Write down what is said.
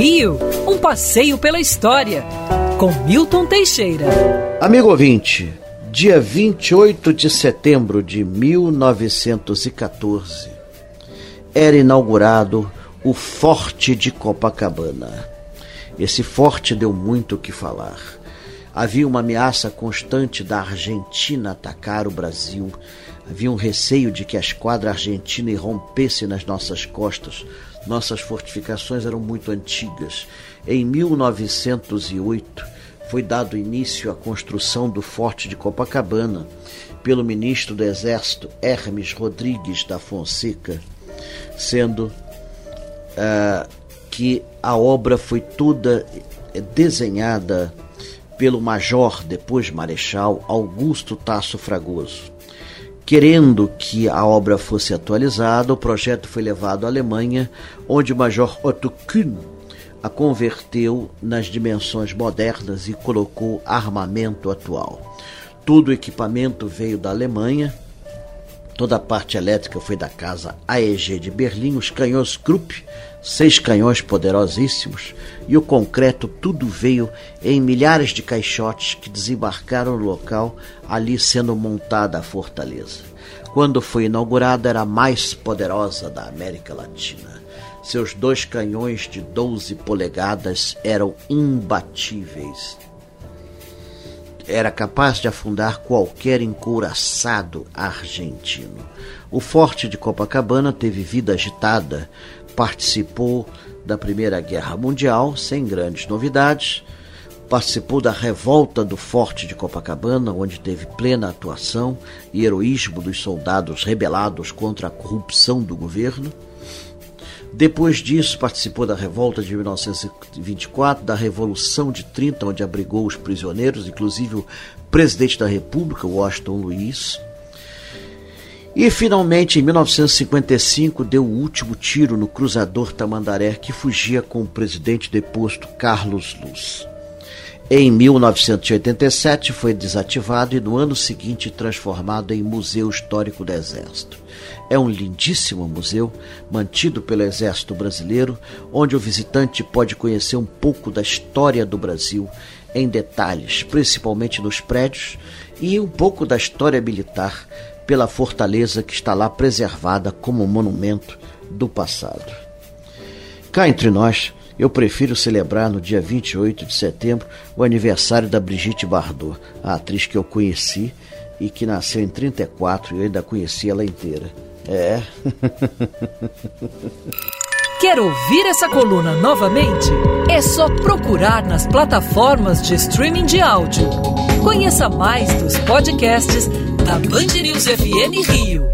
Rio, um passeio pela história, com Milton Teixeira. Amigo ouvinte, dia 28 de setembro de 1914, era inaugurado o Forte de Copacabana. Esse forte deu muito o que falar. Havia uma ameaça constante da Argentina atacar o Brasil. Havia um receio de que a esquadra argentina irrompesse nas nossas costas. Nossas fortificações eram muito antigas. Em 1908 foi dado início à construção do Forte de Copacabana pelo ministro do Exército Hermes Rodrigues da Fonseca, sendo uh, que a obra foi toda desenhada pelo major, depois marechal, Augusto Tasso Fragoso. Querendo que a obra fosse atualizada, o projeto foi levado à Alemanha, onde o major Otto Kühn a converteu nas dimensões modernas e colocou armamento atual. Todo o equipamento veio da Alemanha, toda a parte elétrica foi da casa AEG de Berlim, os canhões Krupp seis canhões poderosíssimos e o concreto, tudo veio em milhares de caixotes que desembarcaram no local, ali sendo montada a fortaleza. Quando foi inaugurada, era a mais poderosa da América Latina. Seus dois canhões de 12 polegadas eram imbatíveis. Era capaz de afundar qualquer encouraçado argentino. O forte de Copacabana teve vida agitada participou da Primeira Guerra Mundial sem grandes novidades, participou da revolta do Forte de Copacabana, onde teve plena atuação e heroísmo dos soldados rebelados contra a corrupção do governo. Depois disso, participou da revolta de 1924, da Revolução de 30, onde abrigou os prisioneiros, inclusive o presidente da República, Washington Luiz. E finalmente, em 1955, deu o último tiro no cruzador Tamandaré que fugia com o presidente deposto Carlos Luz. Em 1987 foi desativado e no ano seguinte transformado em Museu Histórico do Exército. É um lindíssimo museu mantido pelo Exército Brasileiro, onde o visitante pode conhecer um pouco da história do Brasil em detalhes, principalmente nos prédios, e um pouco da história militar pela fortaleza que está lá preservada como monumento do passado. Cá entre nós, eu prefiro celebrar no dia 28 de setembro o aniversário da Brigitte Bardot, a atriz que eu conheci e que nasceu em 34 e eu ainda conheci ela inteira. É. Quer ouvir essa coluna novamente? É só procurar nas plataformas de streaming de áudio. Conheça mais dos podcasts da Band News FM Rio.